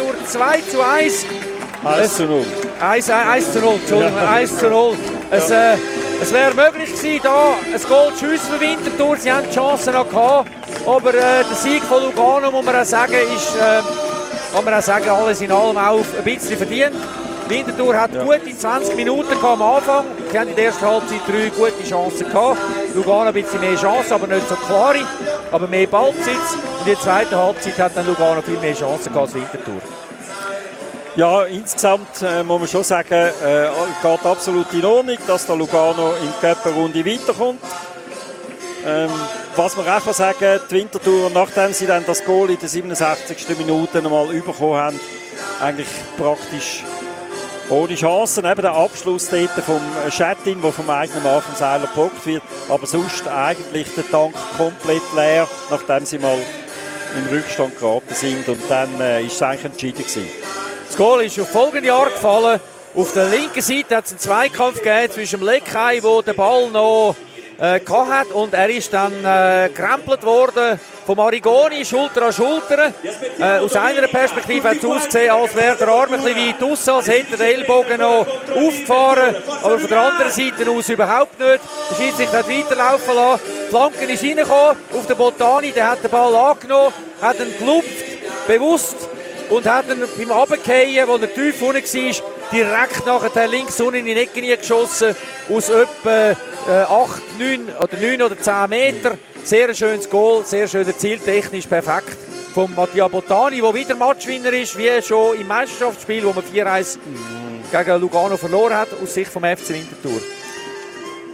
Winterthur 2 zu 1. 1 zu 0. 1, 1 zu 0, Entschuldigung, ja. 1 zu 0. Es, äh, es wäre möglich gewesen, da ein Goal zu schiessen für Winterthur. Sie haben die Chance noch gehabt. Aber äh, der Sieg von Lugano, muss man auch sagen, ist, äh, kann man auch sagen, alles in allem auch ein bisschen verdient. Winterthur hat ja. gute 20 Minuten am Anfang. Sie haben in der ersten Halbzeit drei gute Chancen gehabt. Lugano ein bisschen mehr Chancen, aber nicht so klare. Aber mehr Ballbesitz. Und in der zweiten Halbzeit hat dann Lugano viel mehr Chancen gehabt als Winterthur. Ja, insgesamt äh, muss man schon sagen, äh, geht absolut in Ordnung, dass der Lugano in die Cup-Runde weiterkommt. Ähm, was man auch sagen kann, die Wintertour, nachdem sie dann das Goal in der 67. Minute einmal bekommen haben, eigentlich praktisch ohne Chancen. Eben der Abschluss dort vom Schettin, der vom eigenen Mann vom Seiler geblockt wird. Aber sonst eigentlich der Tank komplett leer, nachdem sie mal im Rückstand geraten sind. Und dann äh, ist es eigentlich entschieden gewesen. Das Goal ist auf folgende Jahr gefallen. Auf der linken Seite hat es einen Zweikampf gegeben zwischen dem Leckei, wo der Ball noch äh, hat und er ist dann äh, gekrempelt worden vom Arigoni, Schulter an Schulter. Äh, aus einer Perspektive hat es ausgesehen, als wäre der Arm ein bisschen weit raus, als hätte der Ellbogen noch aufgefahren. Aber von der anderen Seite aus überhaupt nicht. Der Schiedsrichter hat weiterlaufen lassen. Die Flanken ist reingekommen auf den Botani, der hat den Ball angenommen, hat ihn gelupft, bewusst und hat ihn beim Abgehen, wo er tief unten war, direkt nachher links unten in die Ecke geschossen, aus etwa äh, 8, 9 oder 9 oder 10 Meter. Sehr schönes Goal, sehr schöner Ziel, technisch perfekt von Mattia Botani, der wieder Matchwinner ist, wie schon im Meisterschaftsspiel, wo man 4-1 gegen Lugano verloren hat, aus Sicht vom FC Winterthur.